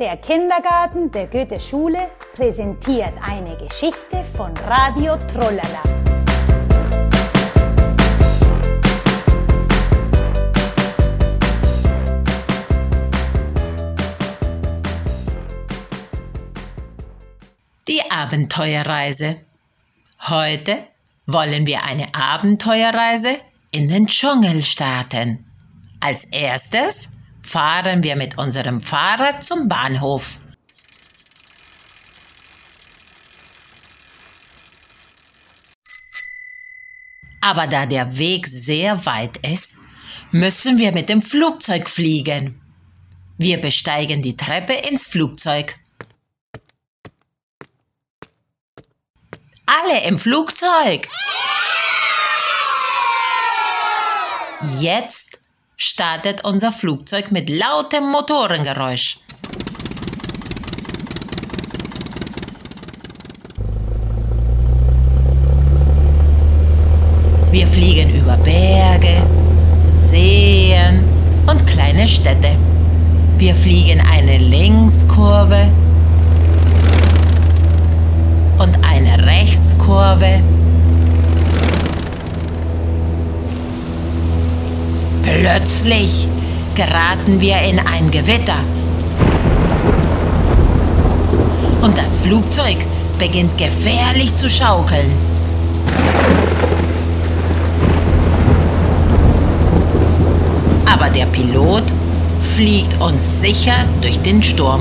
Der Kindergarten der Goethe-Schule präsentiert eine Geschichte von Radio Trollala. Die Abenteuerreise. Heute wollen wir eine Abenteuerreise in den Dschungel starten. Als erstes fahren wir mit unserem Fahrrad zum Bahnhof. Aber da der Weg sehr weit ist, müssen wir mit dem Flugzeug fliegen. Wir besteigen die Treppe ins Flugzeug. Alle im Flugzeug! Jetzt startet unser Flugzeug mit lautem Motorengeräusch. Wir fliegen über Berge, Seen und kleine Städte. Wir fliegen eine Linkskurve und eine Rechtskurve Plötzlich geraten wir in ein Gewitter. Und das Flugzeug beginnt gefährlich zu schaukeln. Aber der Pilot fliegt uns sicher durch den Sturm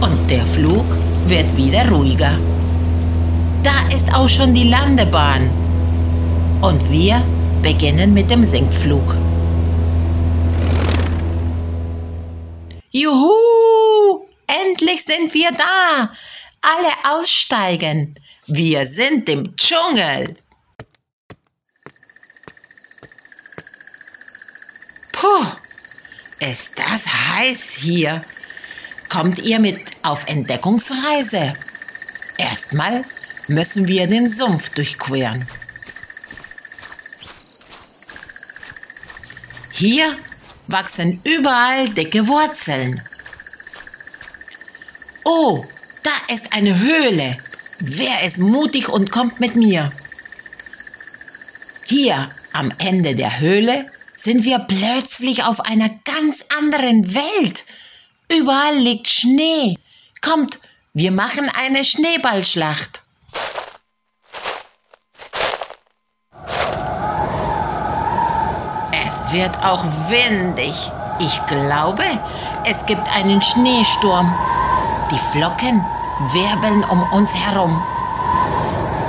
und der Flug wird wieder ruhiger. Da ist auch schon die Landebahn. Und wir beginnen mit dem Sinkflug. Juhu! Endlich sind wir da! Alle aussteigen! Wir sind im Dschungel! Puh, ist das heiß hier! Kommt ihr mit auf Entdeckungsreise? Erstmal müssen wir den Sumpf durchqueren. Hier wachsen überall dicke Wurzeln. Oh, da ist eine Höhle. Wer ist mutig und kommt mit mir? Hier am Ende der Höhle sind wir plötzlich auf einer ganz anderen Welt. Überall liegt Schnee. Kommt, wir machen eine Schneeballschlacht. Es wird auch windig. Ich glaube, es gibt einen Schneesturm. Die Flocken wirbeln um uns herum.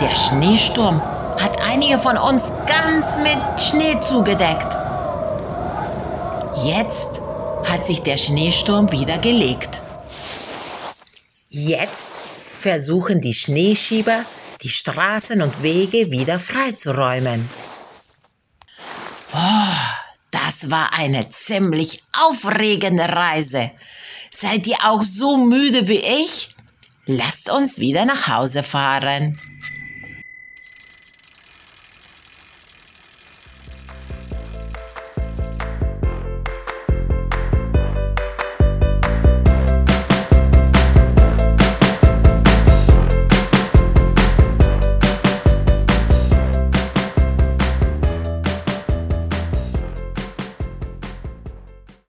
Der Schneesturm hat einige von uns ganz mit Schnee zugedeckt. Jetzt hat sich der Schneesturm wieder gelegt. Jetzt versuchen die Schneeschieber, die Straßen und Wege wieder freizuräumen. Oh, das war eine ziemlich aufregende Reise. Seid ihr auch so müde wie ich? Lasst uns wieder nach Hause fahren.